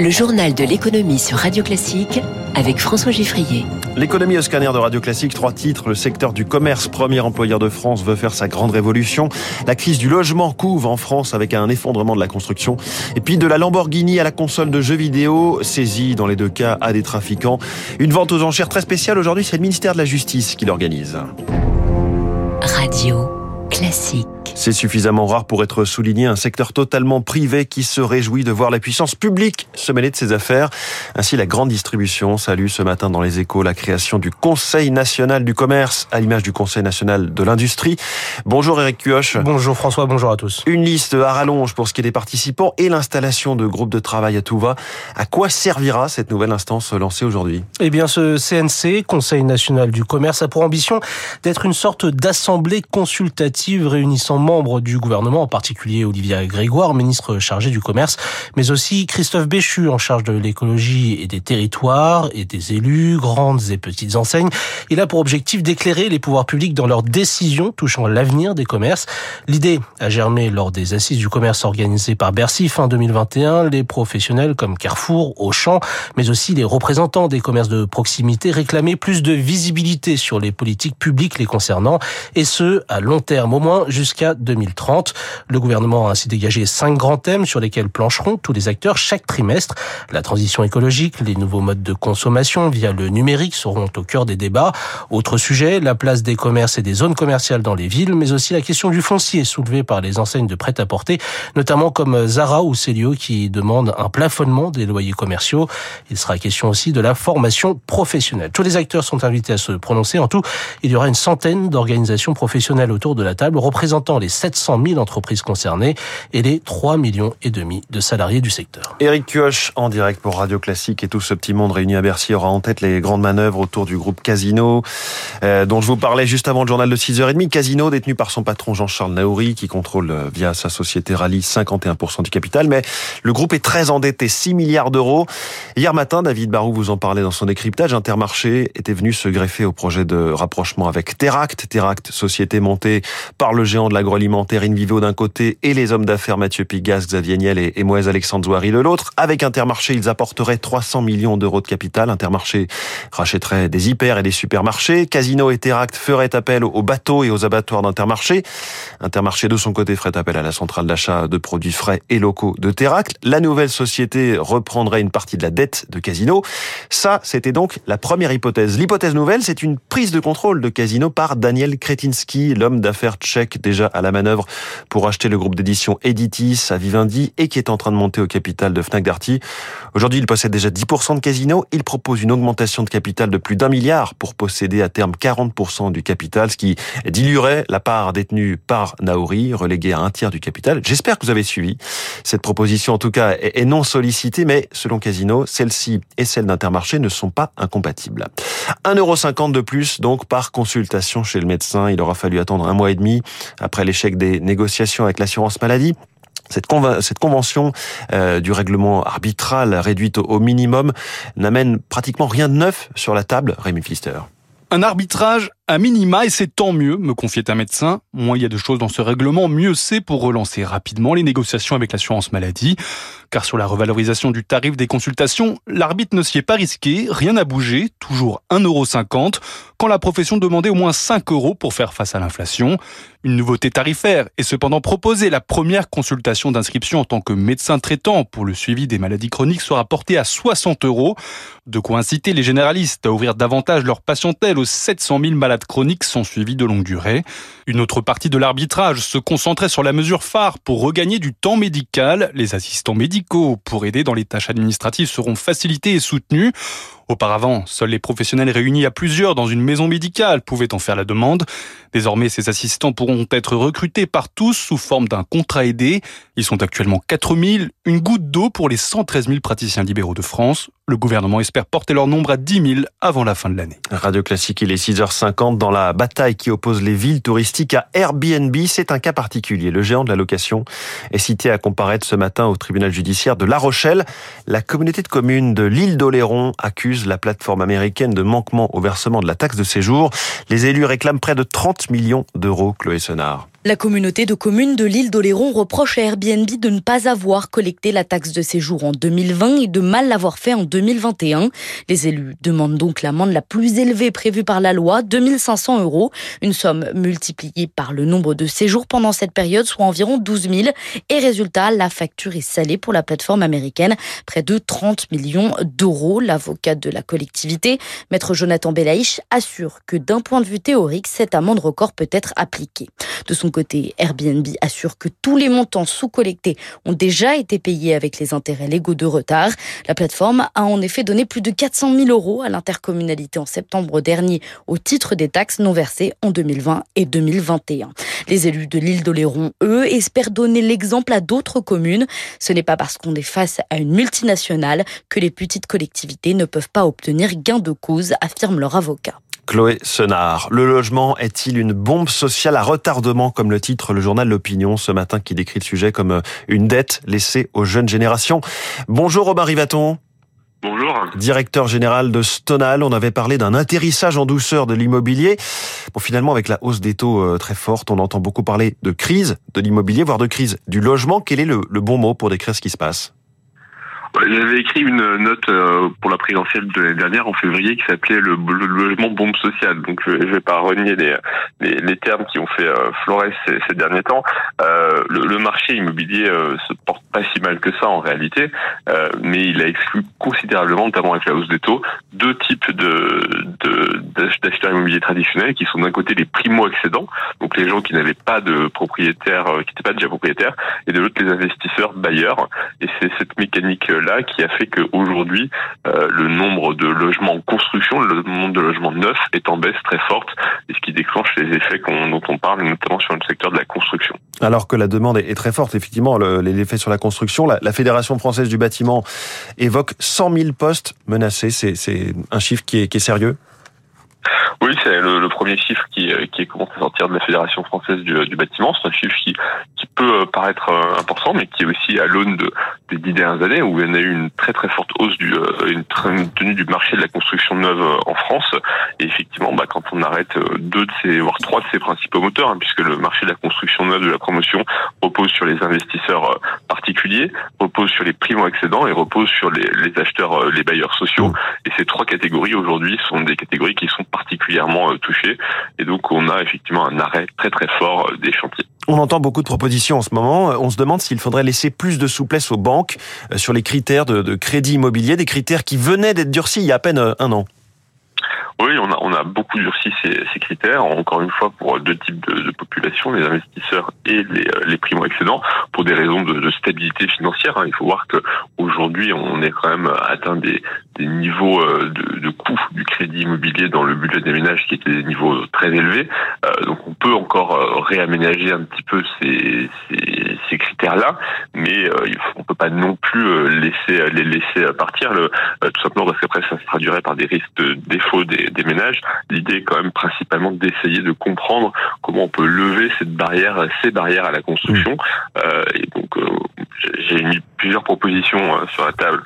Le journal de l'économie sur Radio Classique avec François Giffrier. L'économie au scanner de Radio Classique, trois titres. Le secteur du commerce, premier employeur de France, veut faire sa grande révolution. La crise du logement couve en France avec un effondrement de la construction. Et puis de la Lamborghini à la console de jeux vidéo, saisie dans les deux cas à des trafiquants. Une vente aux enchères très spéciale aujourd'hui, c'est le ministère de la Justice qui l'organise. Radio Classique. C'est suffisamment rare pour être souligné un secteur totalement privé qui se réjouit de voir la puissance publique se mêler de ses affaires. Ainsi, la grande distribution salue ce matin dans les échos la création du Conseil national du commerce à l'image du Conseil national de l'industrie. Bonjour Eric Cuoche. Bonjour François, bonjour à tous. Une liste à rallonge pour ce qui est des participants et l'installation de groupes de travail à tout va. À quoi servira cette nouvelle instance lancée aujourd'hui? Eh bien, ce CNC, Conseil national du commerce, a pour ambition d'être une sorte d'assemblée consultative réunissant membres du gouvernement, en particulier Olivier Grégoire, ministre chargé du commerce, mais aussi Christophe Béchu, en charge de l'écologie et des territoires, et des élus, grandes et petites enseignes. Il a pour objectif d'éclairer les pouvoirs publics dans leurs décisions touchant l'avenir des commerces. L'idée a germé lors des assises du commerce organisées par Bercy fin 2021. Les professionnels comme Carrefour, Auchan, mais aussi les représentants des commerces de proximité réclamaient plus de visibilité sur les politiques publiques les concernant, et ce, à long terme, au moins jusqu'à 2030. Le gouvernement a ainsi dégagé cinq grands thèmes sur lesquels plancheront tous les acteurs chaque trimestre. La transition écologique, les nouveaux modes de consommation via le numérique seront au cœur des débats. Autre sujet, la place des commerces et des zones commerciales dans les villes, mais aussi la question du foncier soulevée par les enseignes de prêt-à-porter, notamment comme Zara ou Célio qui demandent un plafonnement des loyers commerciaux. Il sera question aussi de la formation professionnelle. Tous les acteurs sont invités à se prononcer. En tout, il y aura une centaine d'organisations professionnelles autour de la table représentant les 700 000 entreprises concernées et les 3 millions et demi de salariés du secteur. Éric Kioch en direct pour Radio Classique et tout ce petit monde réuni à Bercy aura en tête les grandes manœuvres autour du groupe Casino euh, dont je vous parlais juste avant le journal de 6h30. Casino détenu par son patron Jean-Charles Naouri qui contrôle euh, via sa société Rallye 51% du capital mais le groupe est très endetté, 6 milliards d'euros. Hier matin, David Barou vous en parlait dans son décryptage, Intermarché était venu se greffer au projet de rapprochement avec Teract. Teract, société montée par le géant de l'agroalimentaire Invivo d'un côté et les hommes d'affaires Mathieu Pigas, Xavier Niel et, et Moïse Alexandre Zouari de l'autre. Avec Intermarché, ils apporteraient 300 millions d'euros de capital. Intermarché rachèterait des hyper et des supermarchés. Casino et Teract feraient appel aux bateaux et aux abattoirs d'Intermarché. Intermarché, de son côté, ferait appel à la centrale d'achat de produits frais et locaux de Teract. La nouvelle société reprendrait une partie de la dette de Casino. Ça, c'était donc la première hypothèse. L'hypothèse nouvelle, c'est une prise de contrôle de Casino par Daniel Kretinsky, l'homme d'affaires tchèque déjà à la manœuvre pour acheter le groupe d'édition Editis à Vivendi et qui est en train de monter au capital de Fnac Darty. Aujourd'hui, il possède déjà 10% de Casino. Il propose une augmentation de capital de plus d'un milliard pour posséder à terme 40% du capital, ce qui diluerait la part détenue par Naori, reléguée à un tiers du capital. J'espère que vous avez suivi. Cette proposition, en tout cas, est non sollicitée, mais selon Casino, celle-ci et celle d'Intermarché ne sont pas incompatibles. 1,50€ de plus, donc, par consultation chez le médecin. Il aura fallu attendre un mois et demi après l'échec des négociations avec l'assurance maladie. Cette, cette, convention euh, du règlement arbitral réduite au minimum n'amène pratiquement rien de neuf sur la table, Rémi Pfister. Un arbitrage à minima, et c'est tant mieux, me confiait un médecin. Moins il y a de choses dans ce règlement, mieux c'est pour relancer rapidement les négociations avec l'assurance maladie. Car sur la revalorisation du tarif des consultations, l'arbitre ne s'y est pas risqué, rien n'a bougé, toujours 1,50€, quand la profession demandait au moins 5 euros pour faire face à l'inflation. Une nouveauté tarifaire est cependant proposée. La première consultation d'inscription en tant que médecin traitant pour le suivi des maladies chroniques sera portée à 60 euros. De quoi inciter les généralistes à ouvrir davantage leur patientèle aux 700 000 malades chroniques sont suivis de longue durée. Une autre partie de l'arbitrage se concentrait sur la mesure phare pour regagner du temps médical. Les assistants médicaux pour aider dans les tâches administratives seront facilités et soutenus. Auparavant, seuls les professionnels réunis à plusieurs dans une maison médicale pouvaient en faire la demande. Désormais, ces assistants pourront être recrutés par tous sous forme d'un contrat aidé. Ils sont actuellement 4000, une goutte d'eau pour les 113 000 praticiens libéraux de France. Le gouvernement espère porter leur nombre à 10 000 avant la fin de l'année. Radio Classique, il est 6h50 dans la bataille qui oppose les villes touristiques à Airbnb. C'est un cas particulier. Le géant de la location est cité à comparaître ce matin au tribunal judiciaire de La Rochelle. La communauté de communes de l'île d'Oléron accuse la plateforme américaine de manquement au versement de la taxe de séjour. Les élus réclament près de 30 millions d'euros, Chloé Senard. La communauté de communes de l'île d'Oléron reproche à Airbnb de ne pas avoir collecté la taxe de séjour en 2020 et de mal l'avoir fait en 2021. Les élus demandent donc l'amende la plus élevée prévue par la loi, 2500 euros, une somme multipliée par le nombre de séjours pendant cette période, soit environ 12 000. Et résultat, la facture est salée pour la plateforme américaine, près de 30 millions d'euros. L'avocat de la collectivité, maître Jonathan Belaïch, assure que d'un point de vue théorique, cette amende record peut être appliquée. De son Airbnb assure que tous les montants sous-collectés ont déjà été payés avec les intérêts légaux de retard. La plateforme a en effet donné plus de 400 000 euros à l'intercommunalité en septembre dernier au titre des taxes non versées en 2020 et 2021. Les élus de l'île d'Oléron, eux, espèrent donner l'exemple à d'autres communes. Ce n'est pas parce qu'on est face à une multinationale que les petites collectivités ne peuvent pas obtenir gain de cause, affirme leur avocat. Chloé Senard. Le logement est-il une bombe sociale à retardement, comme le titre le journal L'Opinion ce matin qui décrit le sujet comme euh, une dette laissée aux jeunes générations? Bonjour Robin Rivaton. Bonjour. Directeur général de Stonal, on avait parlé d'un atterrissage en douceur de l'immobilier. Bon, finalement, avec la hausse des taux euh, très forte, on entend beaucoup parler de crise de l'immobilier, voire de crise du logement. Quel est le, le bon mot pour décrire ce qui se passe? J'avais écrit une note euh, pour la présidentielle de l'année dernière en février qui s'appelait le, logement bombe sociale. Donc je, vais pas renier les, les, termes qui ont fait euh, florer ces, derniers temps. Euh, le, marché immobilier se porte pas si mal que ça en réalité, mais il a exclu considérablement, notamment avec la hausse des taux, deux types de d'acheteurs immobiliers traditionnels qui sont d'un côté les primo-accédants, donc les gens qui n'avaient pas de propriétaire, qui n'étaient pas déjà propriétaires, et de l'autre les investisseurs bailleurs. Et c'est cette mécanique là qui a fait qu'aujourd'hui, euh, le nombre de logements en construction, le nombre de logements neufs est en baisse très forte, et ce qui déclenche les effets dont on parle, notamment sur le secteur de la construction. Alors que la demande est très forte, effectivement, les effets sur la construction, la, Fédération française du bâtiment évoque 100 000 postes menacés. C'est un chiffre qui est sérieux? Oui, c'est le, premier chiffre qui, euh, qui est commencé à de la Fédération française du, bâtiment. C'est un chiffre qui, peut euh, paraître euh, important, mais qui est aussi à l'aune de, des dix dernières années où il y a eu une très très forte hausse du une, tenue du marché de la construction neuve en France. Et effectivement, bah, quand on arrête deux de ces, voire trois de ces principaux moteurs, hein, puisque le marché de la construction neuve de la promotion repose sur les investisseurs particuliers, repose sur les primo-accédants et repose sur les, les acheteurs, les bailleurs sociaux. Et ces trois catégories aujourd'hui sont des catégories qui sont particulièrement euh, touchés. Et donc, on a effectivement un arrêt très très fort euh, des chantiers. On entend beaucoup de propositions en ce moment. On se demande s'il faudrait laisser plus de souplesse aux banques euh, sur les critères de, crédit immobilier, des critères qui venaient d'être durcis il y a à peine un an. Oui, on a, on a beaucoup durci ces, critères, encore une fois pour deux types de, de populations, les investisseurs et les, les primo-excédents, pour des raisons de, stabilité financière. Hein. Il faut voir que aujourd'hui, on est quand même atteint des, niveaux euh, de, de coût du crédit immobilier dans le budget des ménages qui étaient des niveaux très élevés. Euh, donc on peut encore euh, réaménager un petit peu ces, ces, ces critères-là, mais euh, on peut pas non plus laisser les laisser partir, le, tout simplement parce qu'après ça se traduirait par des risques de défaut des des, ménages. L'idée est quand même principalement d'essayer de comprendre comment on peut lever cette barrière, ces barrières à la construction. Mmh. Euh, et donc, euh, j'ai mis plusieurs propositions euh, sur la table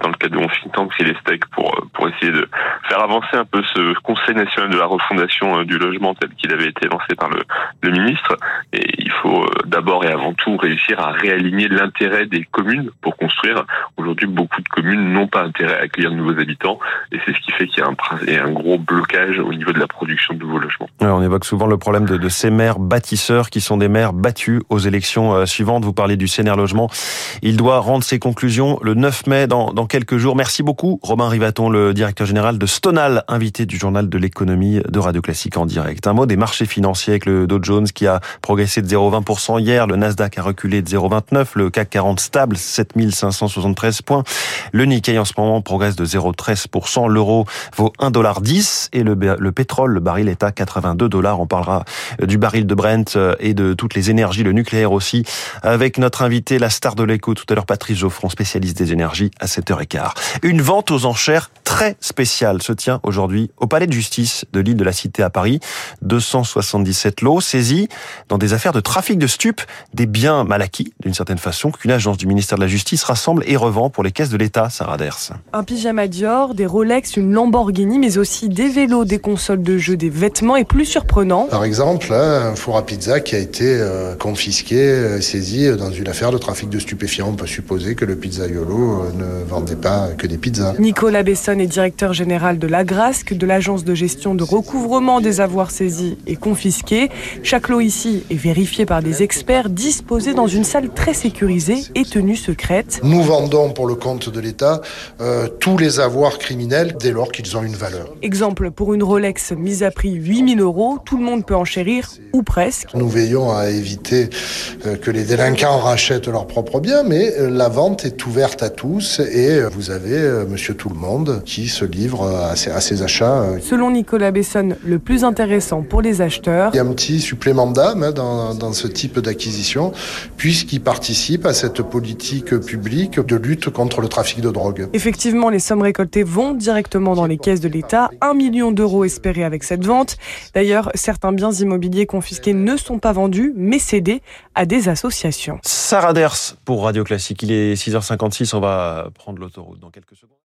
dans le cadre de mon think tank les steaks pour pour essayer de faire avancer un peu ce Conseil national de la refondation du logement tel qu'il avait été lancé par le, le ministre. Et il faut d'abord et avant tout réussir à réaligner l'intérêt des communes pour construire. Aujourd'hui, beaucoup de communes n'ont pas intérêt à accueillir de nouveaux habitants, et c'est ce qui fait qu'il y a un, gros blocage au niveau de la production de nouveaux logements. on évoque souvent le problème de, ces maires bâtisseurs qui sont des maires battus aux élections euh, suivantes. Vous parlez du CNR Logement. Il doit rendre ses conclusions le 9 mai dans, dans quelques jours. Merci beaucoup, Romain Rivaton, le directeur général de Stonal, invité du journal de l'économie de Radio Classique en direct. Un mot des marchés financiers avec le Dow Jones qui a progressé de 0,20% hier. Le Nasdaq a reculé de 0,29. Le CAC 40 stable, 7573 points. Le Nikkei en ce moment progresse de 0,13%. L'euro vaut 1,10 et le, le pétrole, le baril est à 82 dollars. On parlera euh, du baril de Brent euh, et de toutes les énergies, le nucléaire aussi, avec notre invité, la star de l'écho tout à l'heure, Patrice Geoffron, spécialiste des énergies, à 7h15. Une vente aux enchères très spéciale se tient aujourd'hui au palais de justice de l'île de la Cité à Paris. 277 lots saisis dans des affaires de trafic de stupes, des biens mal acquis d'une certaine façon, qu'une agence du ministère de la Justice rassemble et revend pour les caisses de l'État, Sarah Ders. Un pyjama Dior, des Rolex, une Lamborghini, mais aussi des vélos, des consoles de jeux, des vêtements et plus surprenant. Par exemple, un four à pizza qui a été euh, confisqué, euh, saisi dans une affaire de trafic de stupéfiants. On peut supposer que le pizzaiolo euh, ne vendait pas que des pizzas. Nicolas Besson est directeur général de l'Agrasque, de l'agence de gestion de recouvrement des avoirs saisis et confisqués. Chaque lot ici est vérifié par des experts disposés dans une salle très sécurisée et tenue secrète. Nous vendons pour le compte de l'État euh, tous les avoirs criminels dès lors qu'ils ont une valeur. Exemple, pour une Rolex mise à prix 8000 euros, tout le monde peut enchérir, ou presque. Nous veillons à éviter euh, que les délinquants rachètent leurs propres biens, mais euh, la vente est ouverte à tous et vous avez monsieur tout le monde qui se livre à ses, à ses achats. Selon Nicolas Besson, le plus intéressant pour les acheteurs. Il y a un petit supplément d'âme hein, dans, dans ce type d'acquisition, puisqu'il participe à cette politique publique de lutte contre le trafic de drogue. Effectivement, les sommes récoltées vont directement dans les caisses de l'État. Un million d'euros espérés avec cette vente. D'ailleurs, certains biens immobiliers confisqués ne sont pas vendus, mais cédés à des associations. Sarah Ders pour Radio Classique. Il est 6h56, on va prendre l'autoroute dans quelques secondes.